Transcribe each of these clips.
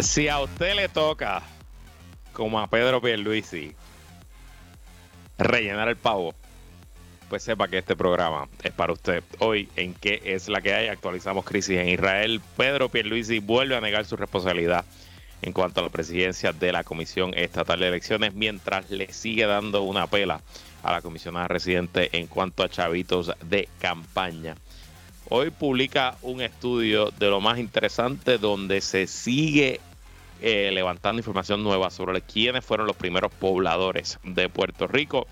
Si a usted le toca, como a Pedro Pierluisi, rellenar el pavo, pues sepa que este programa es para usted. Hoy, en qué es la que hay, actualizamos crisis en Israel. Pedro Pierluisi vuelve a negar su responsabilidad en cuanto a la presidencia de la Comisión Estatal de Elecciones, mientras le sigue dando una pela a la comisionada residente en cuanto a chavitos de campaña. Hoy publica un estudio de lo más interesante donde se sigue eh, levantando información nueva sobre quiénes fueron los primeros pobladores de Puerto Rico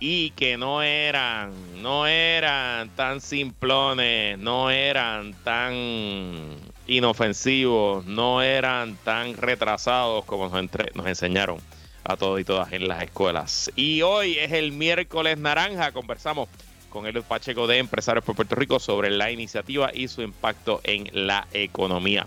y que no eran, no eran tan simplones, no eran tan inofensivos, no eran tan retrasados como nos, nos enseñaron a todos y todas en las escuelas. Y hoy es el miércoles naranja, conversamos con el Pacheco de Empresarios por Puerto Rico sobre la iniciativa y su impacto en la economía.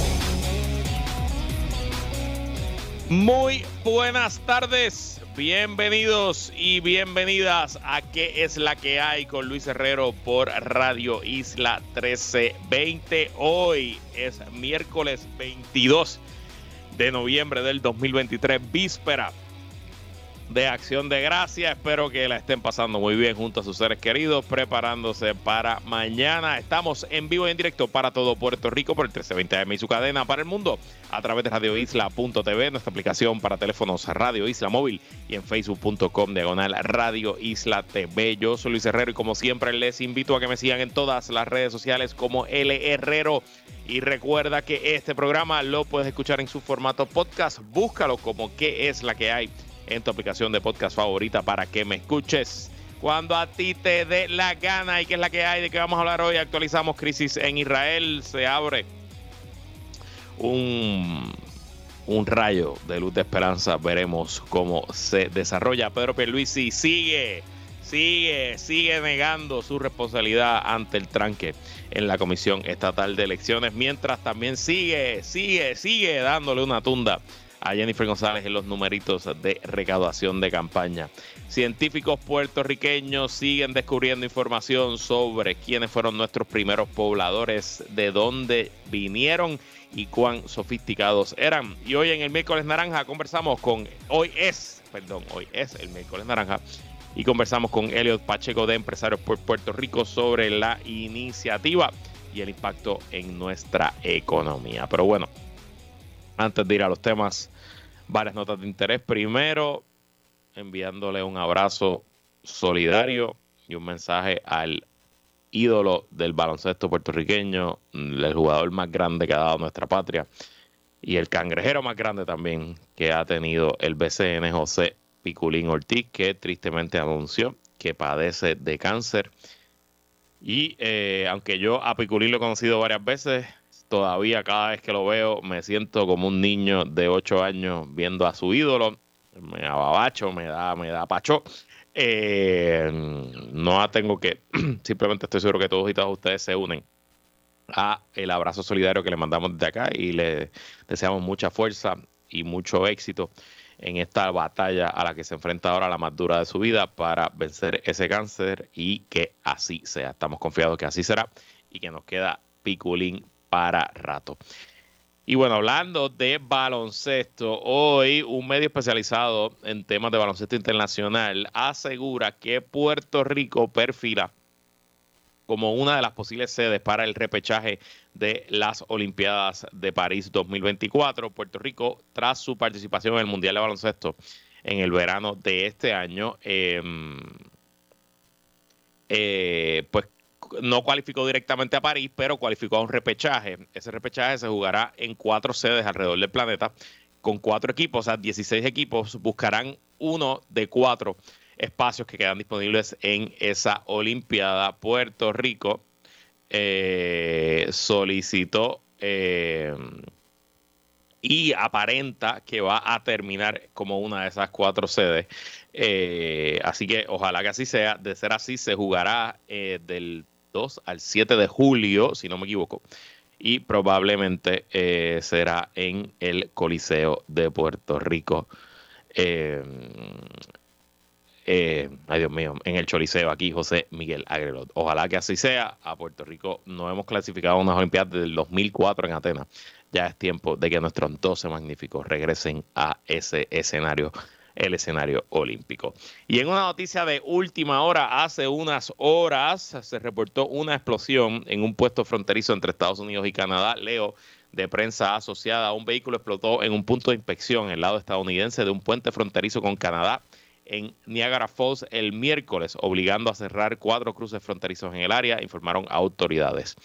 Muy buenas tardes, bienvenidos y bienvenidas a ¿Qué es la que hay? con Luis Herrero por Radio Isla 1320. Hoy es miércoles 22 de noviembre del 2023, víspera de Acción de Gracia. Espero que la estén pasando muy bien junto a sus seres queridos, preparándose para mañana. Estamos en vivo y en directo para todo Puerto Rico por el 1320 AM y su cadena para el mundo a través de radioisla.tv, nuestra aplicación para teléfonos Radio Isla Móvil y en facebook.com diagonal Radio Isla TV. Yo soy Luis Herrero y como siempre les invito a que me sigan en todas las redes sociales como L Herrero. Y recuerda que este programa lo puedes escuchar en su formato podcast. Búscalo como qué es la que hay en tu aplicación de podcast favorita para que me escuches cuando a ti te dé la gana. Y que es la que hay de que vamos a hablar hoy. Actualizamos crisis en Israel, se abre un, un rayo de luz de esperanza, veremos cómo se desarrolla. Pedro Pierluisi sigue, sigue, sigue negando su responsabilidad ante el tranque en la Comisión Estatal de Elecciones, mientras también sigue, sigue, sigue dándole una tunda a Jennifer González en los numeritos de recaudación de campaña. Científicos puertorriqueños siguen descubriendo información sobre quiénes fueron nuestros primeros pobladores, de dónde vinieron y cuán sofisticados eran. Y hoy en el miércoles naranja conversamos con, hoy es, perdón, hoy es el miércoles naranja. Y conversamos con Elliot Pacheco de Empresarios por Puerto Rico sobre la iniciativa y el impacto en nuestra economía. Pero bueno, antes de ir a los temas, varias notas de interés. Primero, enviándole un abrazo solidario y un mensaje al ídolo del baloncesto puertorriqueño, el jugador más grande que ha dado nuestra patria y el cangrejero más grande también que ha tenido el BCN José Piculín Ortiz, que tristemente anunció que padece de cáncer. Y eh, aunque yo a Piculín lo he conocido varias veces, todavía cada vez que lo veo me siento como un niño de 8 años viendo a su ídolo. Me ababacho, me da, me da pacho. Eh, no tengo que, simplemente estoy seguro que todos y todas ustedes se unen a el abrazo solidario que le mandamos desde acá y le deseamos mucha fuerza y mucho éxito en esta batalla a la que se enfrenta ahora la más dura de su vida para vencer ese cáncer y que así sea. Estamos confiados que así será y que nos queda piculín para rato. Y bueno, hablando de baloncesto, hoy un medio especializado en temas de baloncesto internacional asegura que Puerto Rico perfila como una de las posibles sedes para el repechaje de las Olimpiadas de París 2024. Puerto Rico, tras su participación en el Mundial de Baloncesto en el verano de este año, em, eh, pues no cualificó directamente a París, pero cualificó a un repechaje. Ese repechaje se jugará en cuatro sedes alrededor del planeta, con cuatro equipos, o sea, 16 equipos buscarán uno de cuatro espacios que quedan disponibles en esa Olimpiada. Puerto Rico eh, solicitó eh, y aparenta que va a terminar como una de esas cuatro sedes. Eh, así que ojalá que así sea. De ser así, se jugará del 2 al 7 de julio, si no me equivoco. Y probablemente eh, será en el Coliseo de Puerto Rico. ay Dios mío, en el Choliseo aquí, José Miguel Agrelot. Ojalá que así sea. A Puerto Rico no hemos clasificado a unas Olimpiadas del 2004 en Atenas ya es tiempo de que nuestros 12 magníficos regresen a ese escenario, el escenario olímpico. Y en una noticia de última hora, hace unas horas se reportó una explosión en un puesto fronterizo entre Estados Unidos y Canadá. Leo de prensa asociada un vehículo explotó en un punto de inspección en el lado estadounidense de un puente fronterizo con Canadá en Niagara Falls el miércoles, obligando a cerrar cuatro cruces fronterizos en el área, informaron autoridades.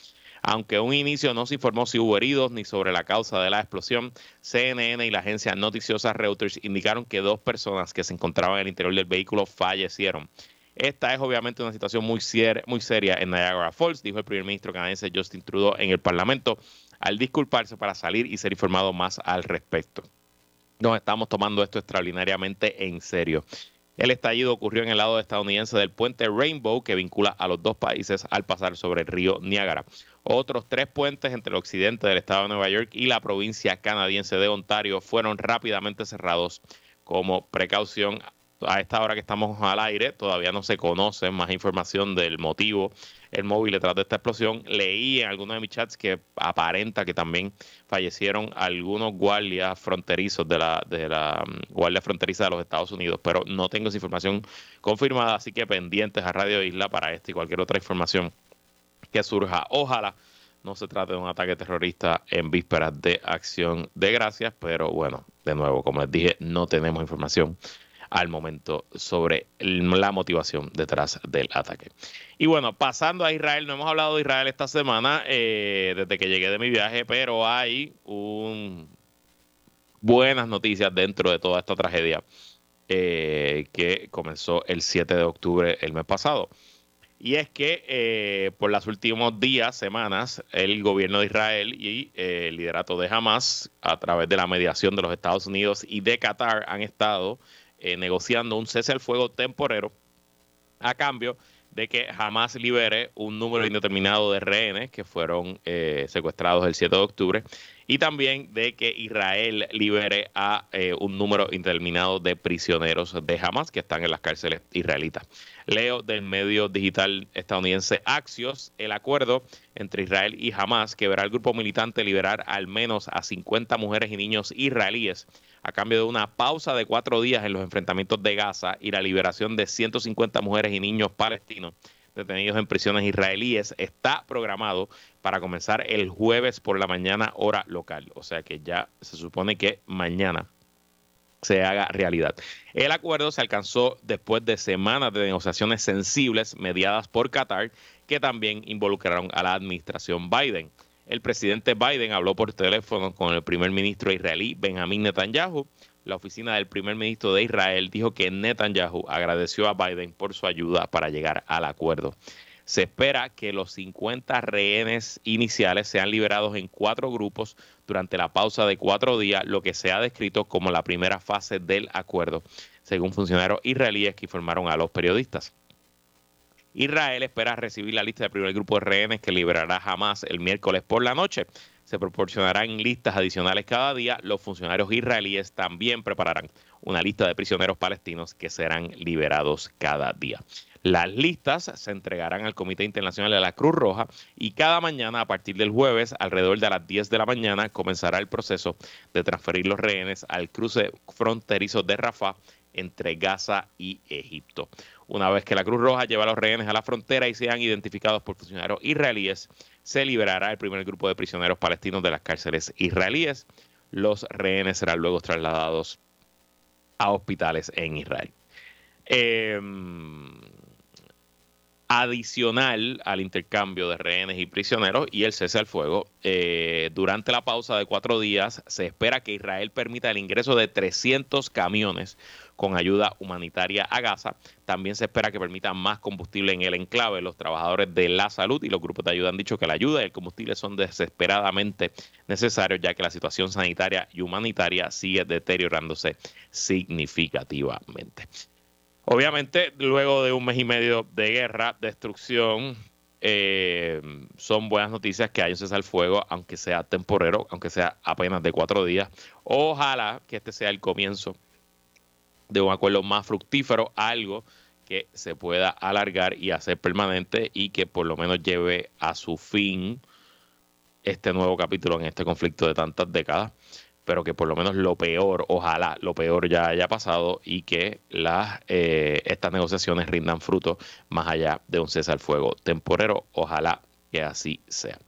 Aunque un inicio no se informó si hubo heridos ni sobre la causa de la explosión, CNN y la agencia noticiosa Reuters indicaron que dos personas que se encontraban en el interior del vehículo fallecieron. Esta es obviamente una situación muy, muy seria en Niagara Falls, dijo el primer ministro canadiense Justin Trudeau en el Parlamento al disculparse para salir y ser informado más al respecto. Nos estamos tomando esto extraordinariamente en serio. El estallido ocurrió en el lado estadounidense del puente Rainbow que vincula a los dos países al pasar sobre el río Niágara. Otros tres puentes entre el occidente del estado de Nueva York y la provincia canadiense de Ontario fueron rápidamente cerrados como precaución a esta hora que estamos al aire, todavía no se conoce más información del motivo, el móvil detrás de esta explosión. Leí en algunos de mis chats que aparenta que también fallecieron algunos guardias fronterizos de la, de la mm, Guardia Fronteriza de los Estados Unidos, pero no tengo esa información confirmada, así que pendientes a Radio Isla para esta y cualquier otra información que surja. Ojalá no se trate de un ataque terrorista en vísperas de acción de gracias, pero bueno, de nuevo, como les dije, no tenemos información al momento sobre la motivación detrás del ataque. Y bueno, pasando a Israel, no hemos hablado de Israel esta semana eh, desde que llegué de mi viaje, pero hay un, buenas noticias dentro de toda esta tragedia eh, que comenzó el 7 de octubre el mes pasado. Y es que eh, por los últimos días, semanas, el gobierno de Israel y el liderato de Hamas, a través de la mediación de los Estados Unidos y de Qatar, han estado eh, negociando un cese al fuego temporero a cambio de que jamás libere un número indeterminado de rehenes que fueron eh, secuestrados el 7 de octubre y también de que Israel libere a eh, un número indeterminado de prisioneros de Hamas que están en las cárceles israelitas. Leo del medio digital estadounidense Axios, el acuerdo entre Israel y Hamas que verá al grupo militante liberar al menos a 50 mujeres y niños israelíes a cambio de una pausa de cuatro días en los enfrentamientos de Gaza y la liberación de 150 mujeres y niños palestinos detenidos en prisiones israelíes está programado para comenzar el jueves por la mañana hora local. O sea que ya se supone que mañana se haga realidad. El acuerdo se alcanzó después de semanas de negociaciones sensibles mediadas por Qatar que también involucraron a la administración Biden el presidente Biden habló por teléfono con el primer ministro israelí Benjamin Netanyahu. La oficina del primer ministro de Israel dijo que Netanyahu agradeció a Biden por su ayuda para llegar al acuerdo. Se espera que los 50 rehenes iniciales sean liberados en cuatro grupos durante la pausa de cuatro días, lo que se ha descrito como la primera fase del acuerdo, según funcionarios israelíes que informaron a los periodistas. Israel espera recibir la lista del primer grupo de rehenes que liberará jamás el miércoles por la noche. Se proporcionarán listas adicionales cada día. Los funcionarios israelíes también prepararán una lista de prisioneros palestinos que serán liberados cada día. Las listas se entregarán al Comité Internacional de la Cruz Roja y cada mañana a partir del jueves, alrededor de las 10 de la mañana, comenzará el proceso de transferir los rehenes al cruce fronterizo de Rafah entre Gaza y Egipto. Una vez que la Cruz Roja lleva a los rehenes a la frontera y sean identificados por funcionarios israelíes, se liberará el primer grupo de prisioneros palestinos de las cárceles israelíes. Los rehenes serán luego trasladados a hospitales en Israel. Em, adicional al intercambio de rehenes y prisioneros y el cese al fuego. Eh, durante la pausa de cuatro días se espera que Israel permita el ingreso de 300 camiones con ayuda humanitaria a Gaza. También se espera que permita más combustible en el enclave. Los trabajadores de la salud y los grupos de ayuda han dicho que la ayuda y el combustible son desesperadamente necesarios ya que la situación sanitaria y humanitaria sigue deteriorándose significativamente. Obviamente, luego de un mes y medio de guerra, destrucción, eh, son buenas noticias que hay un cesar el fuego, aunque sea temporero, aunque sea apenas de cuatro días. Ojalá que este sea el comienzo de un acuerdo más fructífero, algo que se pueda alargar y hacer permanente y que por lo menos lleve a su fin este nuevo capítulo en este conflicto de tantas décadas pero que por lo menos lo peor, ojalá lo peor ya haya pasado y que las, eh, estas negociaciones rindan fruto más allá de un cese al fuego temporero. Ojalá que así sea.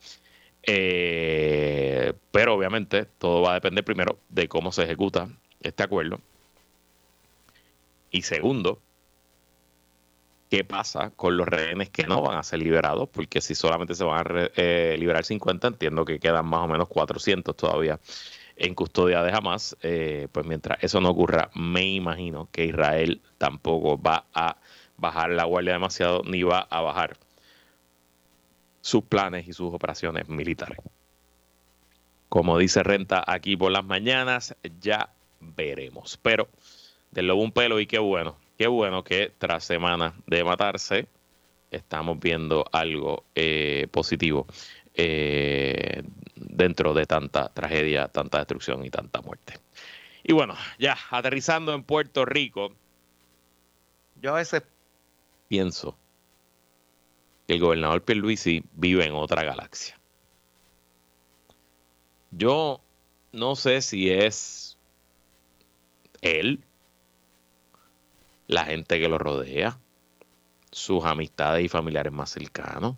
Eh, pero obviamente todo va a depender primero de cómo se ejecuta este acuerdo. Y segundo, qué pasa con los rehenes que no van a ser liberados, porque si solamente se van a eh, liberar 50, entiendo que quedan más o menos 400 todavía en custodia de Hamas, eh, pues mientras eso no ocurra, me imagino que Israel tampoco va a bajar la guardia demasiado ni va a bajar sus planes y sus operaciones militares. Como dice Renta aquí por las mañanas, ya veremos. Pero del lobo un pelo y qué bueno, qué bueno que tras semanas de matarse estamos viendo algo eh, positivo eh, dentro de tanta tragedia, tanta destrucción y tanta muerte. Y bueno, ya aterrizando en Puerto Rico, yo a veces pienso que el gobernador Pierluisi vive en otra galaxia. Yo no sé si es él, la gente que lo rodea, sus amistades y familiares más cercanos,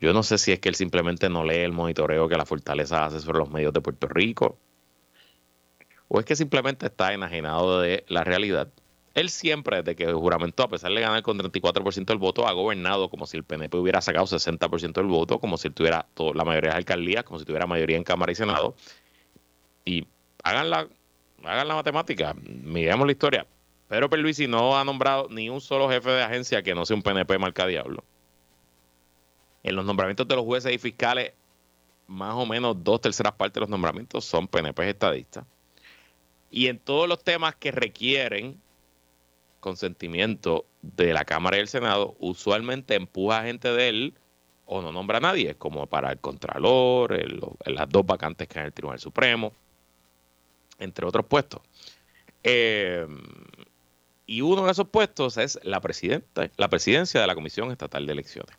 yo no sé si es que él simplemente no lee el monitoreo que la fortaleza hace sobre los medios de Puerto Rico, o es que simplemente está enajenado de la realidad. Él siempre, desde que juramentó, a pesar de ganar con 34% del voto, ha gobernado como si el PNP hubiera sacado 60% del voto, como si tuviera la mayoría de alcaldías, como si tuviera mayoría en Cámara y Senado. Y hagan la, hagan la matemática, miremos la historia. Pedro Perluisi no ha nombrado ni un solo jefe de agencia que no sea un PNP marca diablo en los nombramientos de los jueces y fiscales, más o menos dos terceras partes de los nombramientos son PNP estadistas. Y en todos los temas que requieren consentimiento de la Cámara y el Senado, usualmente empuja a gente de él o no nombra a nadie, como para el Contralor, las dos vacantes que hay en el Tribunal Supremo, entre otros puestos. Eh, y uno de esos puestos es la presidenta, la presidencia de la Comisión Estatal de Elecciones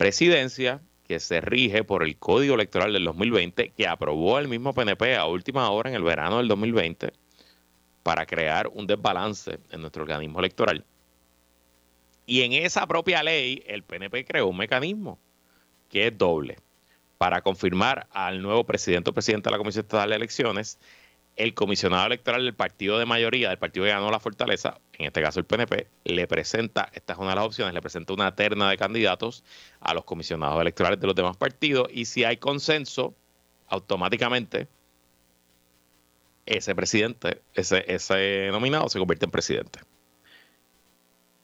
presidencia que se rige por el Código Electoral del 2020 que aprobó el mismo PNP a última hora en el verano del 2020 para crear un desbalance en nuestro organismo electoral. Y en esa propia ley el PNP creó un mecanismo que es doble para confirmar al nuevo presidente o presidenta de la Comisión Estatal de Elecciones el comisionado electoral del partido de mayoría, del partido que ganó la fortaleza, en este caso el PNP, le presenta, esta es una de las opciones, le presenta una terna de candidatos a los comisionados electorales de los demás partidos y si hay consenso, automáticamente ese presidente, ese, ese nominado se convierte en presidente.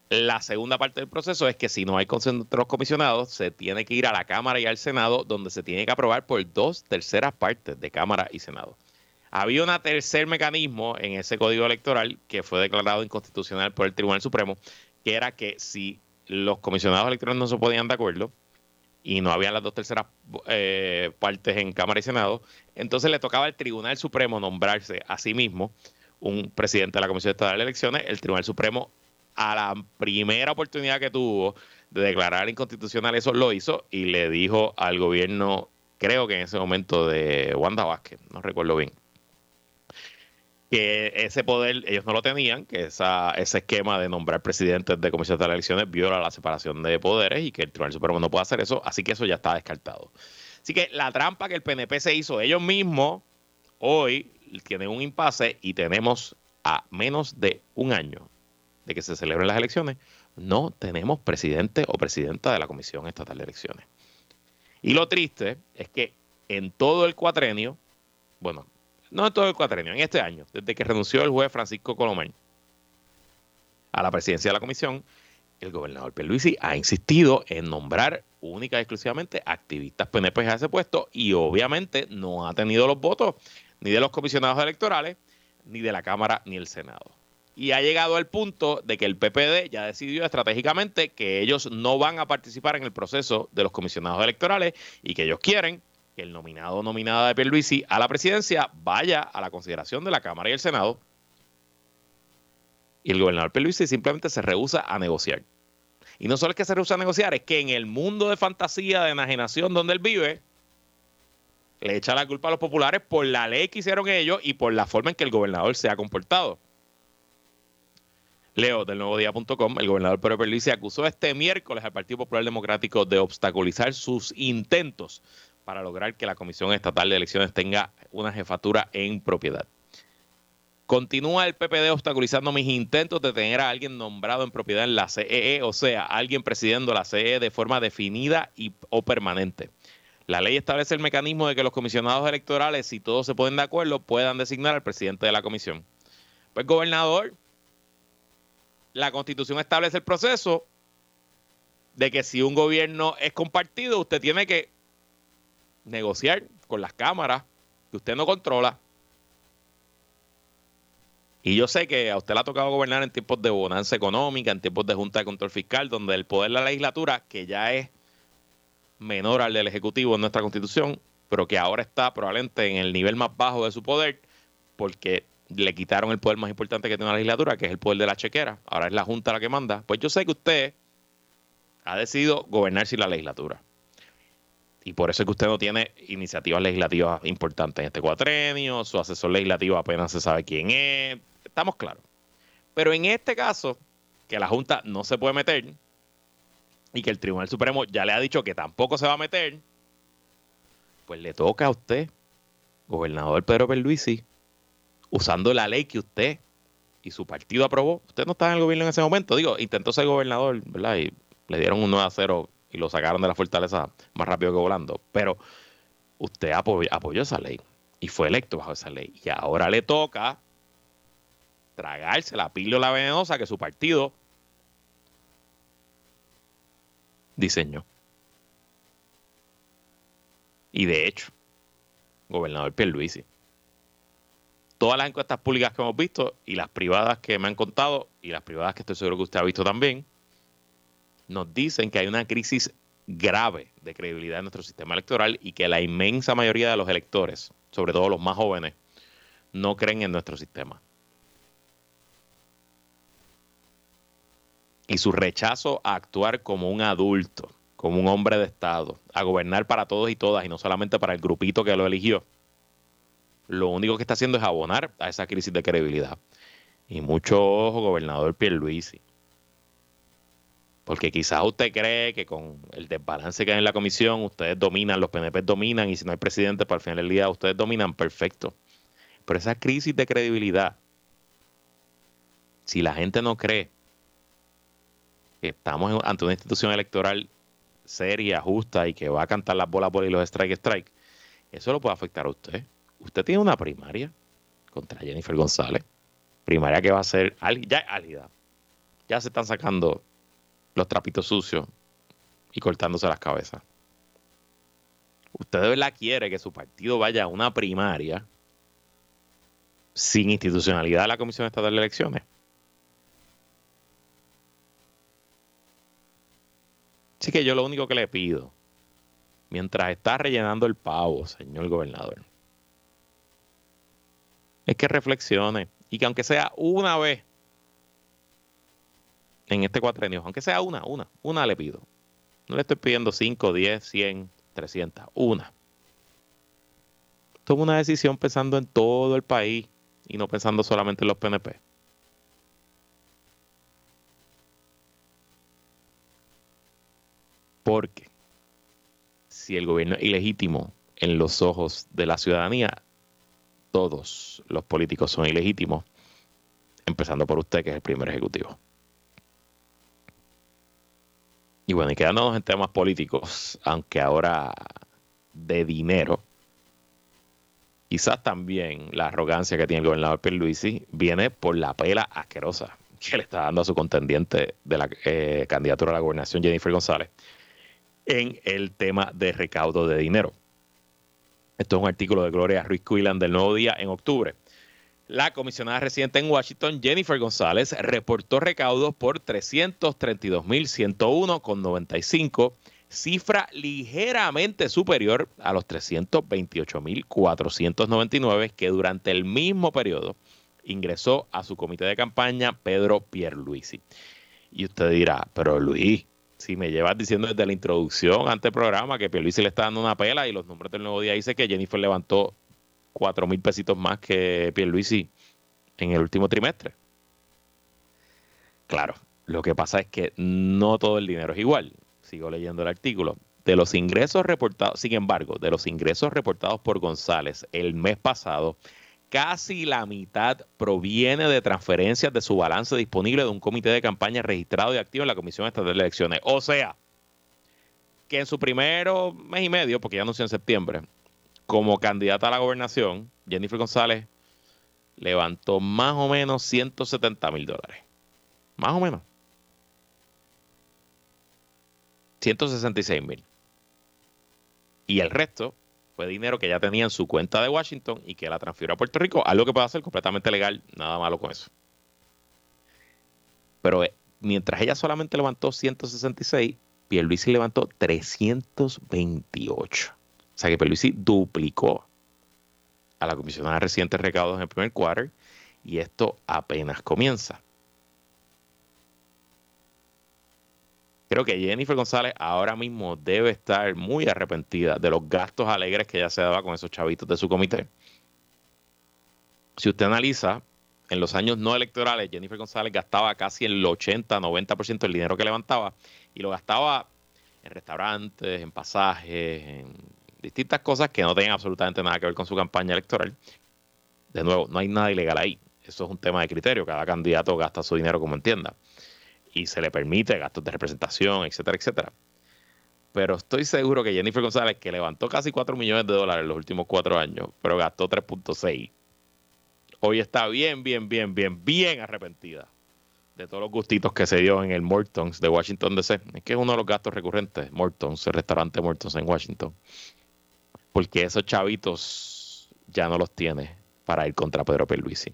La segunda parte del proceso es que si no hay consenso entre los comisionados, se tiene que ir a la Cámara y al Senado, donde se tiene que aprobar por dos terceras partes de Cámara y Senado. Había un tercer mecanismo en ese código electoral que fue declarado inconstitucional por el Tribunal Supremo, que era que si los comisionados electorales no se ponían de acuerdo y no había las dos terceras eh, partes en Cámara y Senado, entonces le tocaba al Tribunal Supremo nombrarse a sí mismo un presidente de la Comisión Estatal de Elecciones. El Tribunal Supremo, a la primera oportunidad que tuvo de declarar inconstitucional eso, lo hizo y le dijo al gobierno, creo que en ese momento de Wanda Vázquez, no recuerdo bien, que ese poder ellos no lo tenían, que esa, ese esquema de nombrar presidentes de comisión de elecciones viola la separación de poderes y que el Tribunal Supremo no puede hacer eso, así que eso ya está descartado. Así que la trampa que el PNP se hizo ellos mismos, hoy tienen un impasse y tenemos a menos de un año de que se celebren las elecciones no tenemos presidente o presidenta de la Comisión Estatal de Elecciones. Y lo triste es que en todo el cuatrenio, bueno, no en todo el cuatrenio, en este año, desde que renunció el juez Francisco Colomán a la presidencia de la comisión, el gobernador Pierluisi ha insistido en nombrar única y exclusivamente activistas PNP a ese puesto y obviamente no ha tenido los votos ni de los comisionados electorales, ni de la Cámara, ni el Senado. Y ha llegado al punto de que el PPD ya decidió estratégicamente que ellos no van a participar en el proceso de los comisionados electorales y que ellos quieren que el nominado o nominada de Pierluisi a la presidencia vaya a la consideración de la Cámara y el Senado. Y el gobernador Pierluisi simplemente se rehúsa a negociar. Y no solo es que se rehúsa a negociar, es que en el mundo de fantasía, de enajenación donde él vive, le echa la culpa a los populares por la ley que hicieron ellos y por la forma en que el gobernador se ha comportado. Leo del nuevo día.com, el gobernador Pedro Pierluisi acusó este miércoles al Partido Popular Democrático de obstaculizar sus intentos para lograr que la Comisión Estatal de Elecciones tenga una jefatura en propiedad. Continúa el PPD obstaculizando mis intentos de tener a alguien nombrado en propiedad en la CEE, o sea, alguien presidiendo la CEE de forma definida y, o permanente. La ley establece el mecanismo de que los comisionados electorales, si todos se ponen de acuerdo, puedan designar al presidente de la comisión. Pues gobernador, la constitución establece el proceso de que si un gobierno es compartido, usted tiene que negociar con las cámaras que usted no controla. Y yo sé que a usted le ha tocado gobernar en tiempos de bonanza económica, en tiempos de Junta de Control Fiscal, donde el poder de la legislatura, que ya es menor al del Ejecutivo en nuestra Constitución, pero que ahora está probablemente en el nivel más bajo de su poder, porque le quitaron el poder más importante que tiene la legislatura, que es el poder de la chequera. Ahora es la Junta la que manda. Pues yo sé que usted ha decidido gobernar sin la legislatura. Y por eso es que usted no tiene iniciativas legislativas importantes en este cuatrenio, su asesor legislativo apenas se sabe quién es, estamos claros. Pero en este caso, que la Junta no se puede meter y que el Tribunal Supremo ya le ha dicho que tampoco se va a meter, pues le toca a usted, gobernador Pedro Perluisi, usando la ley que usted y su partido aprobó. Usted no estaba en el gobierno en ese momento, digo, intentó ser gobernador, ¿verdad? Y le dieron un 9 a 0 y lo sacaron de la fortaleza más rápido que volando. Pero usted apoyó, esa ley y fue electo bajo esa ley. Y ahora le toca tragarse la píldora venenosa que su partido diseñó. Y de hecho, gobernador Pierluisi, todas las encuestas públicas que hemos visto y las privadas que me han contado y las privadas que estoy seguro que usted ha visto también, nos dicen que hay una crisis grave de credibilidad en nuestro sistema electoral y que la inmensa mayoría de los electores, sobre todo los más jóvenes, no creen en nuestro sistema. Y su rechazo a actuar como un adulto, como un hombre de Estado, a gobernar para todos y todas y no solamente para el grupito que lo eligió, lo único que está haciendo es abonar a esa crisis de credibilidad. Y mucho ojo, gobernador Pierluisi porque quizás usted cree que con el desbalance que hay en la comisión, ustedes dominan, los PNP dominan, y si no hay presidente, para el final del día ustedes dominan, perfecto. Pero esa crisis de credibilidad, si la gente no cree que estamos ante una institución electoral seria, justa y que va a cantar las bolas bolas y los strike strike, eso lo puede afectar a usted. Usted tiene una primaria contra Jennifer González, primaria que va a ser ya. Ya se están sacando los trapitos sucios y cortándose las cabezas. Usted de verdad quiere que su partido vaya a una primaria sin institucionalidad de la Comisión Estatal de Elecciones. Así que yo lo único que le pido, mientras está rellenando el pavo, señor gobernador, es que reflexione y que aunque sea una vez en este cuatrenio, aunque sea una, una, una le pido. No le estoy pidiendo 5, 10, 100, 300, una. Toma una decisión pensando en todo el país y no pensando solamente en los PNP. Porque si el gobierno es ilegítimo en los ojos de la ciudadanía, todos los políticos son ilegítimos, empezando por usted, que es el primer ejecutivo. Y bueno, y quedándonos en temas políticos, aunque ahora de dinero, quizás también la arrogancia que tiene el gobernador Pierluisi viene por la pela asquerosa que le está dando a su contendiente de la eh, candidatura a la gobernación, Jennifer González, en el tema de recaudo de dinero. Esto es un artículo de Gloria Ruiz Quillan del Nuevo Día en octubre. La comisionada residente en Washington, Jennifer González, reportó recaudos por 332.101,95, cifra ligeramente superior a los 328.499 que durante el mismo periodo ingresó a su comité de campaña Pedro Pierluisi. Y usted dirá, pero Luis, si me llevas diciendo desde la introducción ante el programa que Pierluisi le está dando una pela y los nombres del nuevo día dice que Jennifer levantó cuatro mil pesitos más que Pierluisi en el último trimestre. Claro, lo que pasa es que no todo el dinero es igual. Sigo leyendo el artículo. De los ingresos reportados, sin embargo, de los ingresos reportados por González el mes pasado, casi la mitad proviene de transferencias de su balance disponible de un comité de campaña registrado y activo en la Comisión Estatal de Elecciones. O sea, que en su primero mes y medio, porque ya anunció en septiembre, como candidata a la gobernación, Jennifer González levantó más o menos 170 mil dólares. Más o menos. 166 mil. Y el resto fue dinero que ya tenía en su cuenta de Washington y que la transfirió a Puerto Rico, algo que puede ser completamente legal, nada malo con eso. Pero eh, mientras ella solamente levantó 166, Pierluisi levantó 328. O sea que Pierluisi duplicó a la comisionada reciente de recaudos en el primer quarter y esto apenas comienza. Creo que Jennifer González ahora mismo debe estar muy arrepentida de los gastos alegres que ella se daba con esos chavitos de su comité. Si usted analiza, en los años no electorales, Jennifer González gastaba casi el 80-90% del dinero que levantaba y lo gastaba en restaurantes, en pasajes, en distintas cosas que no tenían absolutamente nada que ver con su campaña electoral. De nuevo, no hay nada ilegal ahí. Eso es un tema de criterio. Cada candidato gasta su dinero como entienda y se le permite gastos de representación, etcétera, etcétera. Pero estoy seguro que Jennifer González, que levantó casi 4 millones de dólares en los últimos cuatro años, pero gastó 3.6, hoy está bien, bien, bien, bien, bien arrepentida de todos los gustitos que se dio en el Mortons de Washington DC. Es que es uno de los gastos recurrentes, Mortons, el restaurante Mortons en Washington. Porque esos chavitos ya no los tiene para ir contra Pedro Pierluisi.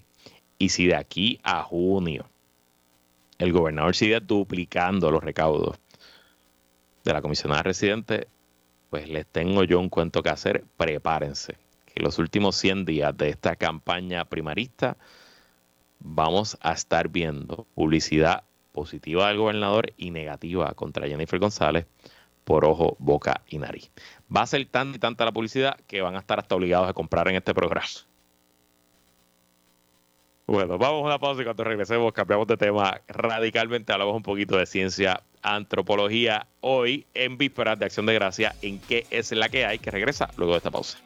Y si de aquí a junio el gobernador sigue duplicando los recaudos de la comisionada residente, pues les tengo yo un cuento que hacer. Prepárense, que los últimos 100 días de esta campaña primarista vamos a estar viendo publicidad positiva del gobernador y negativa contra Jennifer González por ojo, boca y nariz. Va a ser tan y tanta la publicidad que van a estar hasta obligados a comprar en este programa. Bueno, vamos a una pausa y cuando regresemos cambiamos de tema radicalmente. Hablamos un poquito de ciencia, antropología, hoy en vísperas de Acción de Gracia, en qué es la que hay, que regresa luego de esta pausa.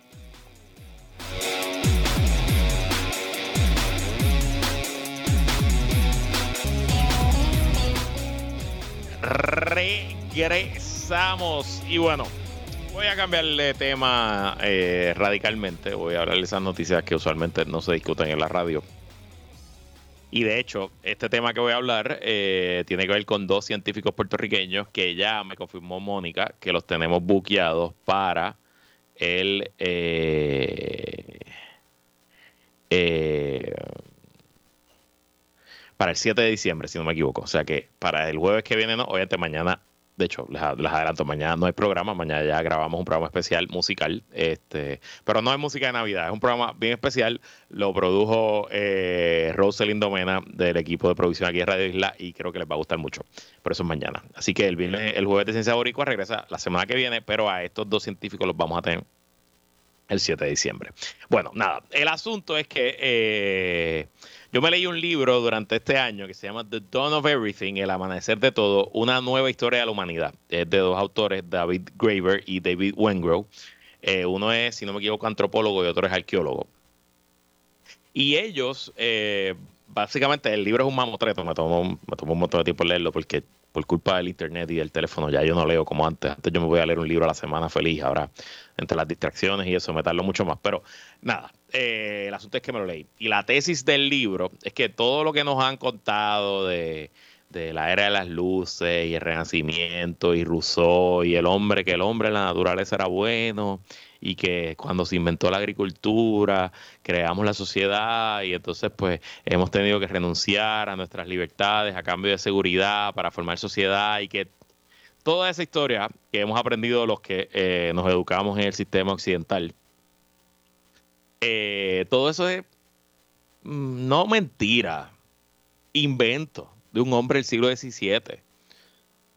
Regresamos y bueno, voy a cambiarle tema eh, radicalmente. Voy a hablar de esas noticias que usualmente no se discuten en la radio y de hecho, este tema que voy a hablar eh, tiene que ver con dos científicos puertorriqueños que ya me confirmó Mónica que los tenemos buqueados para el eh, eh, para el 7 de diciembre, si no me equivoco. O sea que para el jueves que viene, no, obviamente mañana de hecho, les, adelanto, mañana no hay programa, mañana ya grabamos un programa especial musical, este, pero no es música de Navidad, es un programa bien especial, lo produjo eh, Rosalind Domena del equipo de producción aquí en Radio Isla y creo que les va a gustar mucho, por eso es mañana. Así que el, viernes, el jueves de Ciencia Boricua regresa la semana que viene, pero a estos dos científicos los vamos a tener el 7 de diciembre. Bueno, nada, el asunto es que... Eh, yo me leí un libro durante este año que se llama The Dawn of Everything, El Amanecer de Todo, una nueva historia de la humanidad. Es de dos autores, David Graeber y David Wengrow. Eh, uno es, si no me equivoco, antropólogo y otro es arqueólogo. Y ellos, eh, básicamente el libro es un mamotreto, me tomó, me tomó un montón de tiempo leerlo porque por culpa del internet y del teléfono ya yo no leo como antes. Antes yo me voy a leer un libro a la semana feliz, ahora entre las distracciones y eso me tardo mucho más. Pero nada, eh, el asunto es que me lo leí. Y la tesis del libro es que todo lo que nos han contado de, de la era de las luces y el renacimiento y Rousseau y el hombre, que el hombre en la naturaleza era bueno y que cuando se inventó la agricultura creamos la sociedad y entonces pues hemos tenido que renunciar a nuestras libertades a cambio de seguridad para formar sociedad y que toda esa historia que hemos aprendido los que eh, nos educamos en el sistema occidental, eh, todo eso es mm, no mentira, invento de un hombre del siglo XVII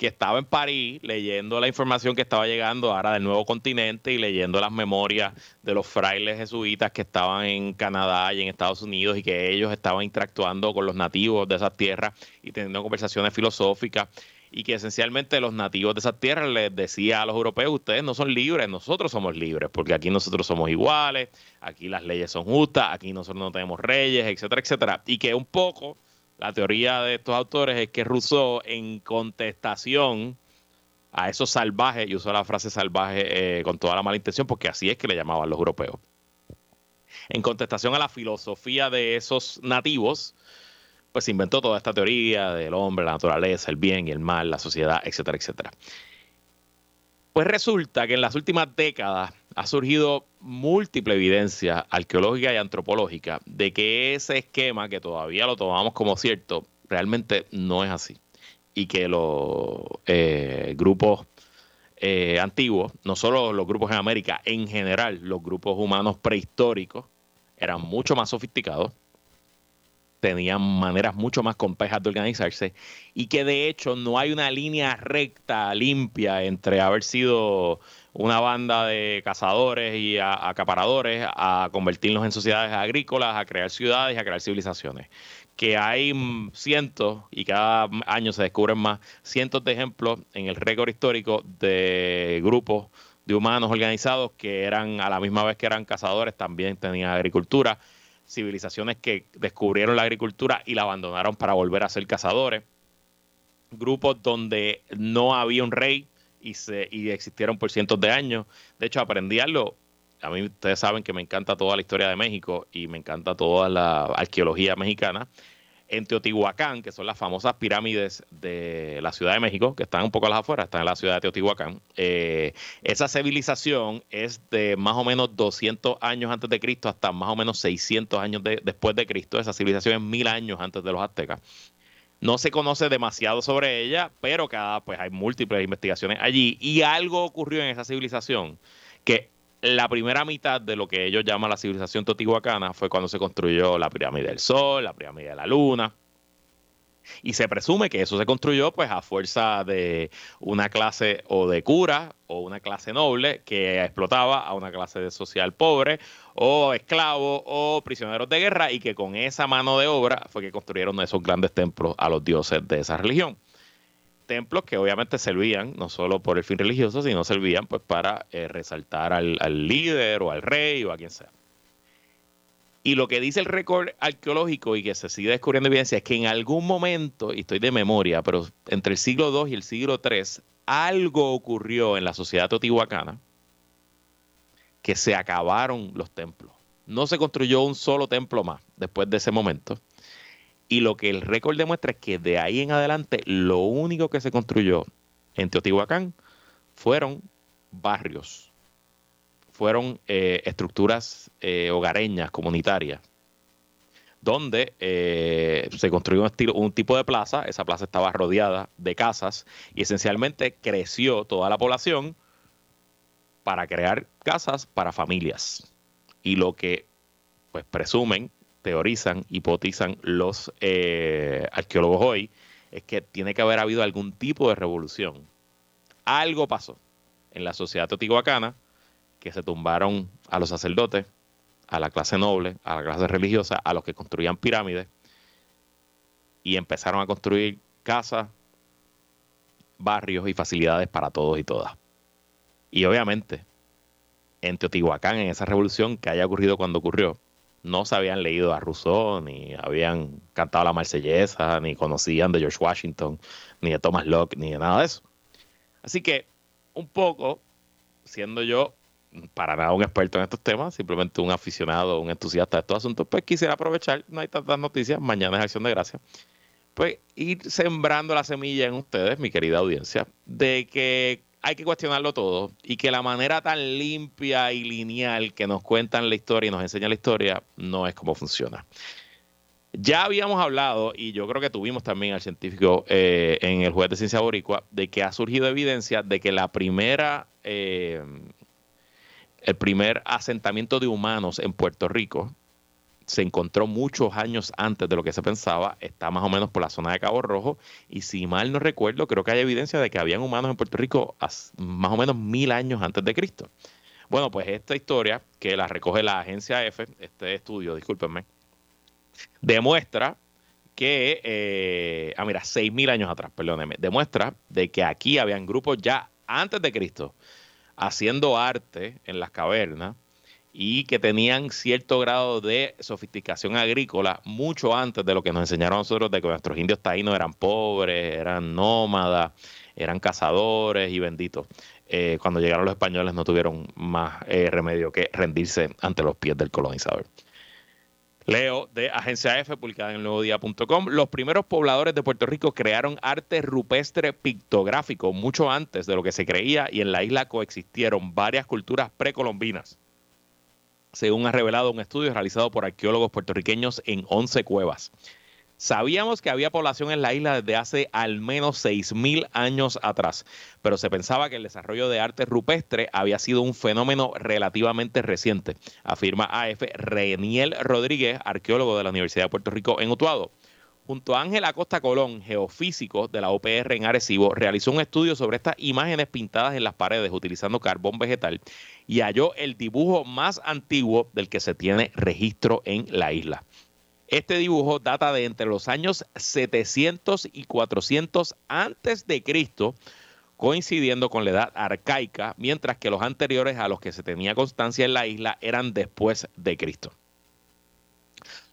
que estaba en París leyendo la información que estaba llegando ahora del nuevo continente y leyendo las memorias de los frailes jesuitas que estaban en Canadá y en Estados Unidos y que ellos estaban interactuando con los nativos de esas tierras y teniendo conversaciones filosóficas y que esencialmente los nativos de esas tierras les decía a los europeos, ustedes no son libres, nosotros somos libres, porque aquí nosotros somos iguales, aquí las leyes son justas, aquí nosotros no tenemos reyes, etcétera, etcétera. Y que un poco la teoría de estos autores es que Rousseau, en contestación a esos salvajes, y usó la frase salvaje eh, con toda la mala intención, porque así es que le llamaban los europeos, en contestación a la filosofía de esos nativos, pues se inventó toda esta teoría del hombre, la naturaleza, el bien y el mal, la sociedad, etcétera, etcétera. Pues resulta que en las últimas décadas ha surgido múltiple evidencia arqueológica y antropológica de que ese esquema que todavía lo tomamos como cierto realmente no es así y que los eh, grupos eh, antiguos, no solo los grupos en América, en general los grupos humanos prehistóricos eran mucho más sofisticados, tenían maneras mucho más complejas de organizarse y que de hecho no hay una línea recta, limpia entre haber sido una banda de cazadores y acaparadores a convertirnos en sociedades agrícolas, a crear ciudades y a crear civilizaciones. Que hay cientos y cada año se descubren más cientos de ejemplos en el récord histórico de grupos de humanos organizados que eran a la misma vez que eran cazadores, también tenían agricultura civilizaciones que descubrieron la agricultura y la abandonaron para volver a ser cazadores, grupos donde no había un rey y, se, y existieron por cientos de años. De hecho, aprendí algo. A mí ustedes saben que me encanta toda la historia de México y me encanta toda la arqueología mexicana en Teotihuacán, que son las famosas pirámides de la Ciudad de México, que están un poco a las afueras, están en la ciudad de Teotihuacán. Eh, esa civilización es de más o menos 200 años antes de Cristo hasta más o menos 600 años después de Cristo. Esa civilización es mil años antes de los aztecas. No se conoce demasiado sobre ella, pero cada, pues hay múltiples investigaciones allí y algo ocurrió en esa civilización que la primera mitad de lo que ellos llaman la civilización totihuacana fue cuando se construyó la pirámide del Sol, la pirámide de la Luna. Y se presume que eso se construyó pues a fuerza de una clase o de cura o una clase noble que explotaba a una clase social pobre o esclavos o prisioneros de guerra y que con esa mano de obra fue que construyeron esos grandes templos a los dioses de esa religión templos que obviamente servían no solo por el fin religioso, sino servían pues para eh, resaltar al, líder o al rey o a quien sea. Y lo que dice el récord arqueológico y que se sigue descubriendo evidencia es que en algún momento, y estoy de memoria, pero entre el siglo II y el siglo III, algo ocurrió en la sociedad teotihuacana que se acabaron los templos. No se construyó un solo templo más después de ese momento. Y lo que el récord demuestra es que de ahí en adelante lo único que se construyó en Teotihuacán fueron barrios, fueron eh, estructuras eh, hogareñas, comunitarias, donde eh, se construyó un, un tipo de plaza, esa plaza estaba rodeada de casas y esencialmente creció toda la población para crear casas para familias. Y lo que pues presumen teorizan, hipotizan los eh, arqueólogos hoy, es que tiene que haber habido algún tipo de revolución. Algo pasó en la sociedad teotihuacana que se tumbaron a los sacerdotes, a la clase noble, a la clase religiosa, a los que construían pirámides y empezaron a construir casas, barrios y facilidades para todos y todas. Y obviamente, en Teotihuacán, en esa revolución que haya ocurrido cuando ocurrió, no se habían leído a Rousseau, ni habían cantado la marsellesa, ni conocían de George Washington, ni de Thomas Locke, ni de nada de eso. Así que, un poco, siendo yo para nada un experto en estos temas, simplemente un aficionado, un entusiasta de estos asuntos, pues quisiera aprovechar, no hay tantas noticias, mañana es acción de gracia, pues ir sembrando la semilla en ustedes, mi querida audiencia, de que hay que cuestionarlo todo y que la manera tan limpia y lineal que nos cuentan la historia y nos enseñan la historia no es como funciona. Ya habíamos hablado, y yo creo que tuvimos también al científico eh, en el juez de ciencia boricua, de que ha surgido evidencia de que la primera, eh, el primer asentamiento de humanos en Puerto Rico se encontró muchos años antes de lo que se pensaba, está más o menos por la zona de Cabo Rojo, y si mal no recuerdo, creo que hay evidencia de que habían humanos en Puerto Rico más o menos mil años antes de Cristo. Bueno, pues esta historia, que la recoge la agencia F, este estudio, discúlpenme, demuestra que, eh, ah, mira, seis mil años atrás, perdóneme, demuestra de que aquí habían grupos ya antes de Cristo haciendo arte en las cavernas y que tenían cierto grado de sofisticación agrícola mucho antes de lo que nos enseñaron nosotros de que nuestros indios taínos eran pobres, eran nómadas, eran cazadores y benditos. Eh, cuando llegaron los españoles no tuvieron más eh, remedio que rendirse ante los pies del colonizador. Leo de Agencia F, publicada en nuevodía.com. Los primeros pobladores de Puerto Rico crearon arte rupestre pictográfico mucho antes de lo que se creía y en la isla coexistieron varias culturas precolombinas según ha revelado un estudio realizado por arqueólogos puertorriqueños en 11 cuevas. Sabíamos que había población en la isla desde hace al menos 6.000 años atrás, pero se pensaba que el desarrollo de arte rupestre había sido un fenómeno relativamente reciente, afirma AF Reniel Rodríguez, arqueólogo de la Universidad de Puerto Rico en Utuado. Junto a Ángel Acosta Colón, geofísico de la OPR en Arecibo, realizó un estudio sobre estas imágenes pintadas en las paredes utilizando carbón vegetal y halló el dibujo más antiguo del que se tiene registro en la isla. Este dibujo data de entre los años 700 y 400 antes de Cristo, coincidiendo con la edad arcaica, mientras que los anteriores a los que se tenía constancia en la isla eran después de Cristo.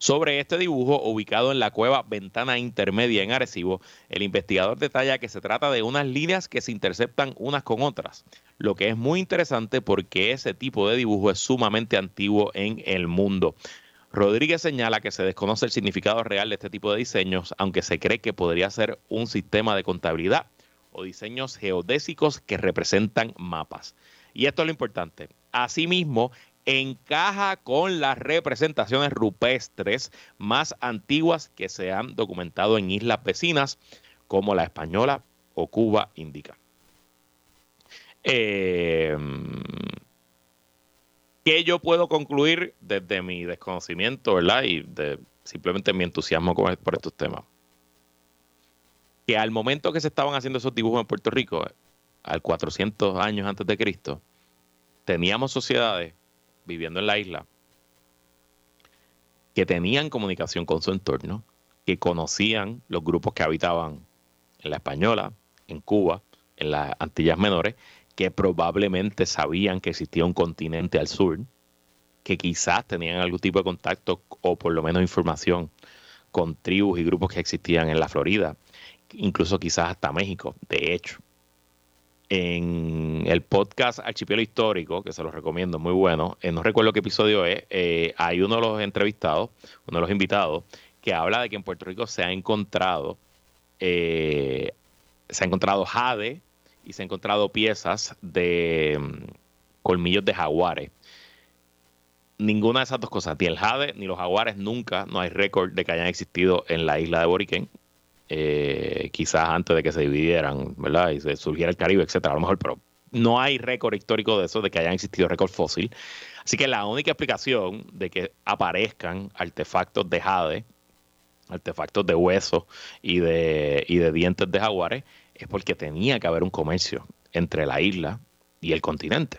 Sobre este dibujo, ubicado en la cueva Ventana Intermedia en Arecibo, el investigador detalla que se trata de unas líneas que se interceptan unas con otras, lo que es muy interesante porque ese tipo de dibujo es sumamente antiguo en el mundo. Rodríguez señala que se desconoce el significado real de este tipo de diseños, aunque se cree que podría ser un sistema de contabilidad o diseños geodésicos que representan mapas. Y esto es lo importante. Asimismo, encaja con las representaciones rupestres más antiguas que se han documentado en islas vecinas como la española o Cuba indica. Eh, ¿Qué yo puedo concluir desde mi desconocimiento, verdad? Y simplemente mi entusiasmo por estos temas. Que al momento que se estaban haciendo esos dibujos en Puerto Rico, al 400 años antes de Cristo, teníamos sociedades viviendo en la isla que tenían comunicación con su entorno, que conocían los grupos que habitaban en la Española, en Cuba, en las Antillas Menores, que probablemente sabían que existía un continente al sur, que quizás tenían algún tipo de contacto o por lo menos información con tribus y grupos que existían en la Florida, incluso quizás hasta México, de hecho en el podcast Archipiélago Histórico, que se los recomiendo, muy bueno. Eh, no recuerdo qué episodio es. Eh, hay uno de los entrevistados, uno de los invitados, que habla de que en Puerto Rico se ha encontrado, eh, se ha encontrado jade y se ha encontrado piezas de mm, colmillos de jaguares. Ninguna de esas dos cosas, ni el jade ni los jaguares, nunca, no hay récord de que hayan existido en la isla de Boriquén eh, quizás antes de que se dividieran, ¿verdad? Y se surgiera el Caribe, etcétera, a lo mejor, pero no hay récord histórico de eso, de que hayan existido récord fósil. Así que la única explicación de que aparezcan artefactos de jade, artefactos de hueso y de, y de dientes de jaguares, es porque tenía que haber un comercio entre la isla y el continente.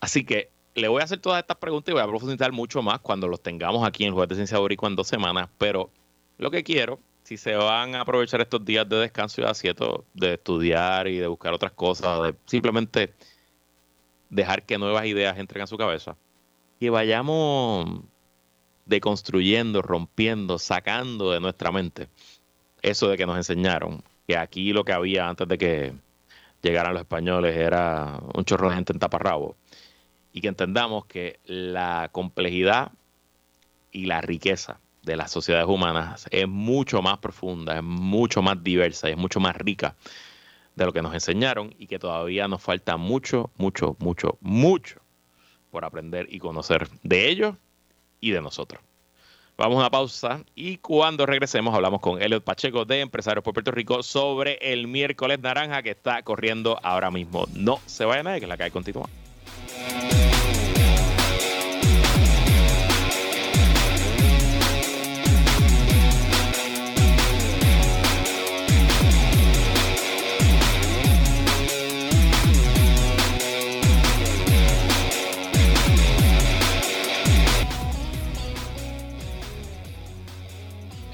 Así que le voy a hacer todas estas preguntas y voy a profundizar mucho más cuando los tengamos aquí en el Juez de Ciencia Boricua en dos semanas, pero lo que quiero si se van a aprovechar estos días de descanso y de acieto, de estudiar y de buscar otras cosas, de simplemente dejar que nuevas ideas entren a su cabeza, que vayamos deconstruyendo, rompiendo, sacando de nuestra mente eso de que nos enseñaron, que aquí lo que había antes de que llegaran los españoles era un chorro de gente en taparrabo, y que entendamos que la complejidad y la riqueza de las sociedades humanas es mucho más profunda, es mucho más diversa y es mucho más rica de lo que nos enseñaron y que todavía nos falta mucho, mucho, mucho, mucho por aprender y conocer de ellos y de nosotros. Vamos a una pausa y cuando regresemos hablamos con Elliot Pacheco de Empresarios por Puerto Rico sobre el miércoles naranja que está corriendo ahora mismo. No se vayan nadie, que la calle continúa.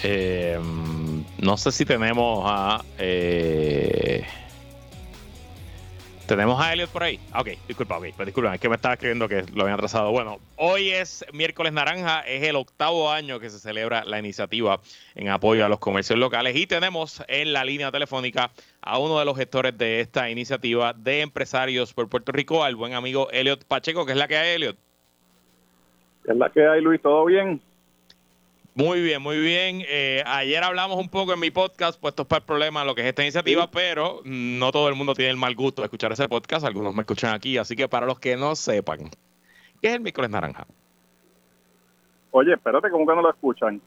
Eh, no sé si tenemos a. Eh, tenemos a Elliot por ahí. Ah, ok, disculpa, ok, pues disculpa, es que me estaba escribiendo que lo habían atrasado. Bueno, hoy es miércoles naranja, es el octavo año que se celebra la iniciativa en apoyo a los comercios locales y tenemos en la línea telefónica a uno de los gestores de esta iniciativa de empresarios por Puerto Rico, al buen amigo Elliot Pacheco, que es la que hay, Elliot. es la que hay, Luis? ¿Todo bien? Muy bien, muy bien. Eh, ayer hablamos un poco en mi podcast, puestos para el problema, lo que es esta iniciativa, pero no todo el mundo tiene el mal gusto de escuchar ese podcast. Algunos me escuchan aquí, así que para los que no sepan, ¿qué es el miércoles naranja? Oye, espérate, ¿cómo que no lo escuchan?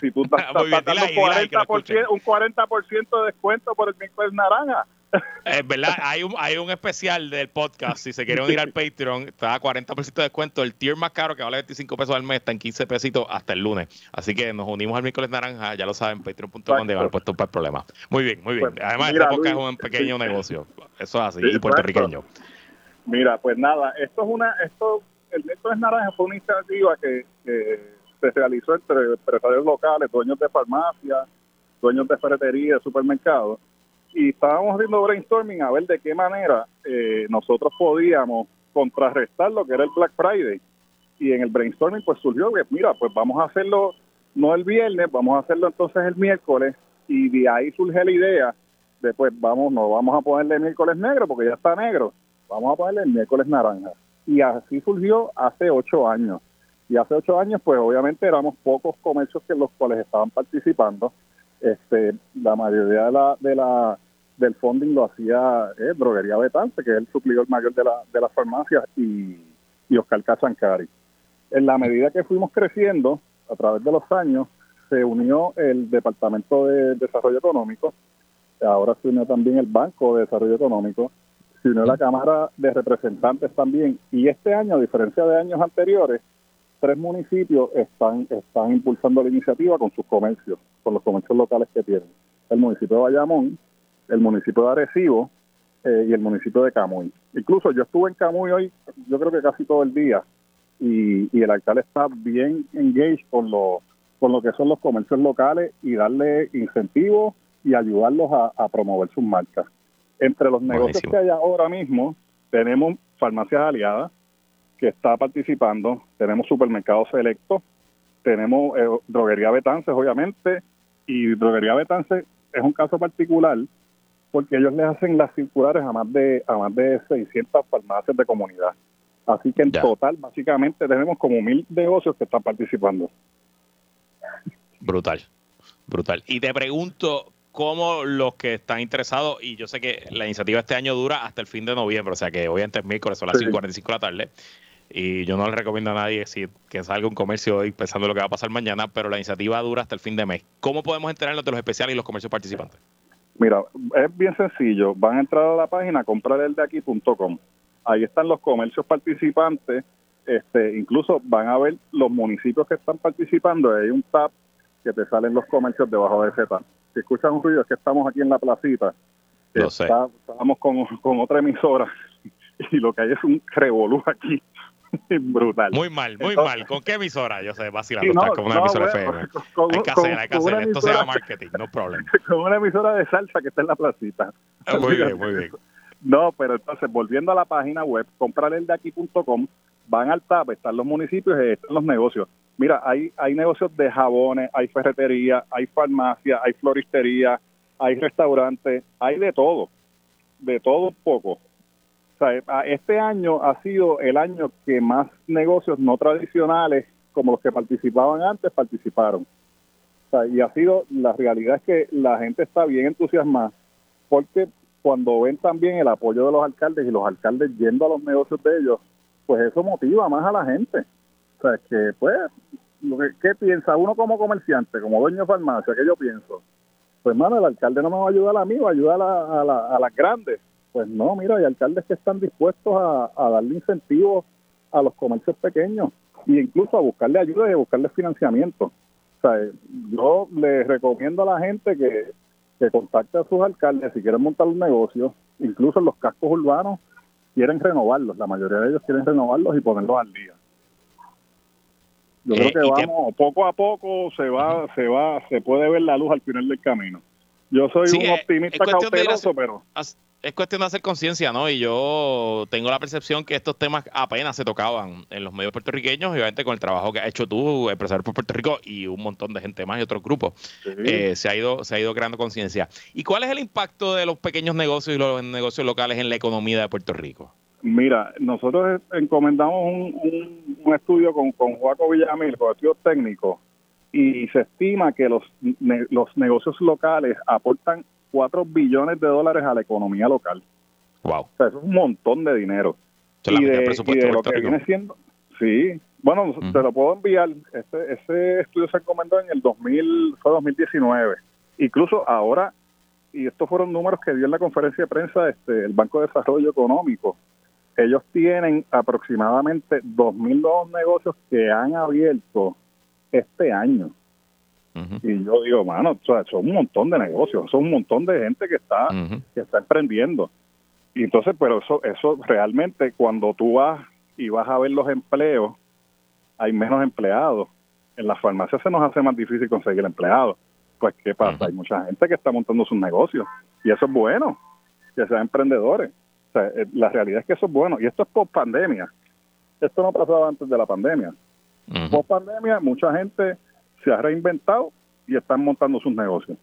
Si tú estás, dando un 40% de descuento por el miércoles naranja. Es verdad, hay un, hay un especial del podcast. Si se quieren ir al Patreon, está a 40% de descuento. El tier más caro, que vale 25 pesos al mes, está en 15 pesitos hasta el lunes. Así que nos unimos al miércoles naranja, ya lo saben, patreon.com, de puesto para el problema. Muy bien, muy bien. Pues, Además, este podcast es un pequeño negocio. Eso es así, y puertorriqueño. Mira, pues nada, esto es una. esto El miércoles naranja fue una iniciativa que, se realizó entre empresarios locales, dueños de farmacias, dueños de ferretería, supermercados y estábamos haciendo brainstorming a ver de qué manera eh, nosotros podíamos contrarrestar lo que era el Black Friday. Y en el brainstorming pues surgió que, mira, pues vamos a hacerlo no el viernes, vamos a hacerlo entonces el miércoles y de ahí surge la idea de pues vamos, no vamos a ponerle miércoles negro porque ya está negro, vamos a ponerle el miércoles naranja. Y así surgió hace ocho años. Y hace ocho años pues obviamente éramos pocos comercios que los cuales estaban participando. Este, la mayoría de la, de la del funding lo hacía eh, Droguería Betance, que es el suplidor mayor de la, de las farmacias, y, y Oscar Cachancari. En la medida que fuimos creciendo, a través de los años, se unió el Departamento de Desarrollo Económico, ahora se unió también el Banco de Desarrollo Económico, se unió la Cámara de Representantes también, y este año, a diferencia de años anteriores, tres municipios están, están impulsando la iniciativa con sus comercios, con los comercios locales que tienen. El municipio de Bayamón, el municipio de Arecibo eh, y el municipio de Camuy. Incluso yo estuve en Camuy hoy, yo creo que casi todo el día, y, el alcalde está bien engaged con lo, con lo que son los comercios locales y darle incentivos y ayudarlos a, promover sus marcas. Entre los negocios que hay ahora mismo, tenemos farmacias aliadas que está participando, tenemos supermercados selectos, tenemos eh, droguería Betances, obviamente, y droguería Betances es un caso particular porque ellos les hacen las circulares a más de a más de 600 farmacias de comunidad. Así que en total, básicamente, tenemos como mil negocios que están participando. Brutal, brutal. Y te pregunto, ¿cómo los que están interesados, y yo sé que la iniciativa este año dura hasta el fin de noviembre, o sea que hoy antes miércoles son las 5.45 de la tarde, y yo no le recomiendo a nadie si, que salga un comercio hoy pensando lo que va a pasar mañana, pero la iniciativa dura hasta el fin de mes. ¿Cómo podemos enterarnos de los especiales y los comercios participantes? Mira, es bien sencillo. Van a entrar a la página comprareldeaquí.com. Ahí están los comercios participantes. Este, incluso van a ver los municipios que están participando. Hay un tab que te salen los comercios debajo de ese tab. Si escuchan un ruido, es que estamos aquí en la placita. Lo Estamos con, con otra emisora y lo que hay es un revolú aquí brutal. Muy mal, muy mal. ¿Con qué emisora? Yo sé, vacilando, sí, no, con una emisora FM. Con, hay que hacer, hay que hacer. Esto se llama marketing, no problem. Con una emisora de salsa que está en la placita. Ah, muy bien, muy bien. No, pero entonces, volviendo a la página web, comprareldeaquí.com, van al TAP, están los municipios y están los negocios. Mira, hay, hay negocios de jabones, hay ferretería, hay farmacia, hay floristería, hay restaurantes, hay de todo, de todo un poco. Sea, este año ha sido el año que más negocios no tradicionales, como los que participaban antes, participaron. Y ha sido, la realidad es que la gente está bien entusiasmada, porque cuando ven también el apoyo de los alcaldes y los alcaldes yendo a los negocios de ellos, pues eso motiva más a la gente. O sea, que pues, lo que, ¿qué piensa uno como comerciante, como dueño de farmacia? ¿Qué yo pienso? Pues, hermano, el alcalde no me va a ayudar a mí, va a ayudar a, a, las grandes. Pues no, mira, hay alcaldes que están dispuestos a, darle incentivos a los comercios pequeños e incluso a buscarle ayuda y a buscarle financiamiento. O sea, yo les recomiendo a la gente que, que contacte a sus alcaldes si quieren montar un negocio, incluso en los cascos urbanos quieren renovarlos, la mayoría de ellos quieren renovarlos y ponerlos al día. Yo creo eh, que vamos, poco a poco se va, se va, se puede ver la luz al final del camino. Yo soy un optimista cauteloso, pero es cuestión de hacer conciencia, ¿no? Y yo tengo la percepción que estos temas apenas se tocaban en los medios puertorriqueños, y obviamente con el trabajo que has hecho tú, empresario por Puerto Rico y un montón de gente más y otros grupos, eh, se ha ido se ha ido creando conciencia. ¿Y cuál es el impacto de los pequeños negocios y los negocios locales en la economía de Puerto Rico? Mira, nosotros encomendamos un, un, estudio con, con Joaco Villamil, con estudios técnicos, y se estima que los, los negocios locales aportan 4 billones de dólares a la economía local. Wow. O sea, eso es un montón de dinero. y de, lo que viene siendo, sí, bueno, te lo puedo enviar. Ese, ese estudio se encomendó en el 2000, fue 2019. Incluso ahora, y estos fueron números que dio en la conferencia de prensa este, el Banco de Desarrollo Económico, ellos tienen aproximadamente 2.000 nuevos negocios que han abierto este año. Y yo digo, mano, son un montón de negocios, son un montón de gente que está, que está emprendiendo. Y entonces, pero eso, eso realmente cuando tú vas y vas a ver los empleos, hay menos empleados. En las farmacias se nos hace más difícil conseguir empleados. Pues, ¿qué pasa? Hay mucha gente que está montando sus negocios. Y eso es bueno, que sean emprendedores. Eh, la realidad es que eso es bueno. Y esto es post pandemia. Esto no pasaba antes de la pandemia. Post pandemia, mucha gente se ha reinventado y están montando sus negocios.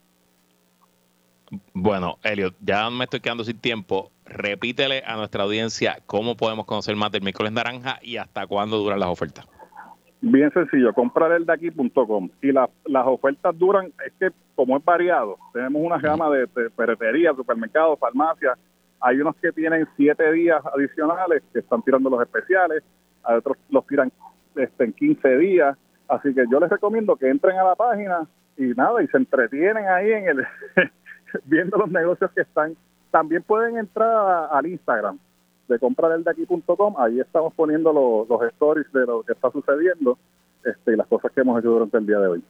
Bueno, Elliot, ya me estoy quedando sin tiempo. Repítele a nuestra audiencia cómo podemos conocer más del miércoles naranja y hasta cuándo duran las ofertas. Bien sencillo, comprareldeaquí.com. Y las ofertas duran, es que como es variado, tenemos una gama de, de ferretería, supermercados, farmacias. Hay unos que tienen siete días adicionales que están tirando los especiales, hay otros los tiran este, en 15 días. Así que yo les recomiendo que entren a la página y nada, y se entretienen ahí en el viendo los negocios que están. También pueden entrar al Instagram de comprareldeaquí.com, ahí estamos poniendo los, stories de lo que está sucediendo este, y las cosas que hemos hecho durante el día de hoy.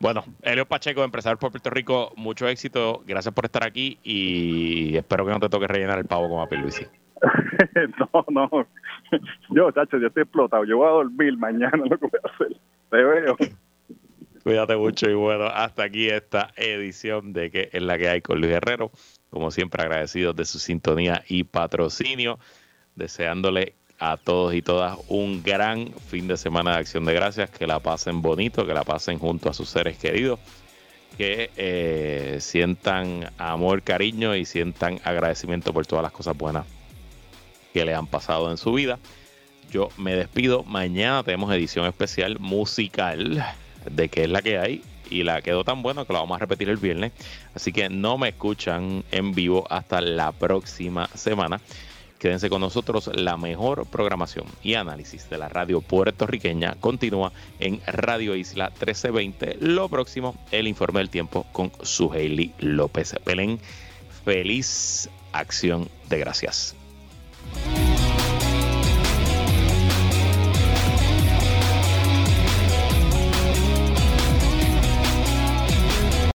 Bueno, Elio Pacheco, empresario por Puerto Rico, mucho éxito, gracias por estar aquí y espero que no te toque rellenar el pavo como a Luisi. no, no, yo, chacho, yo estoy explotado, yo voy a dormir mañana lo que voy a hacer, te veo. Cuídate mucho y bueno, hasta aquí esta edición de que es la que hay con Luis Herrero. Como siempre, agradecidos de su sintonía y patrocinio, deseándole a todos y todas un gran fin de semana de acción de gracias, que la pasen bonito, que la pasen junto a sus seres queridos, que eh, sientan amor, cariño y sientan agradecimiento por todas las cosas buenas que le han pasado en su vida. Yo me despido. Mañana tenemos edición especial musical de qué es la que hay y la quedó tan buena que la vamos a repetir el viernes. Así que no me escuchan en vivo hasta la próxima semana. Quédense con nosotros, la mejor programación y análisis de la radio puertorriqueña continúa en Radio Isla 1320. Lo próximo, el informe del tiempo con su Hailey López Belén. Feliz acción de gracias. Bye.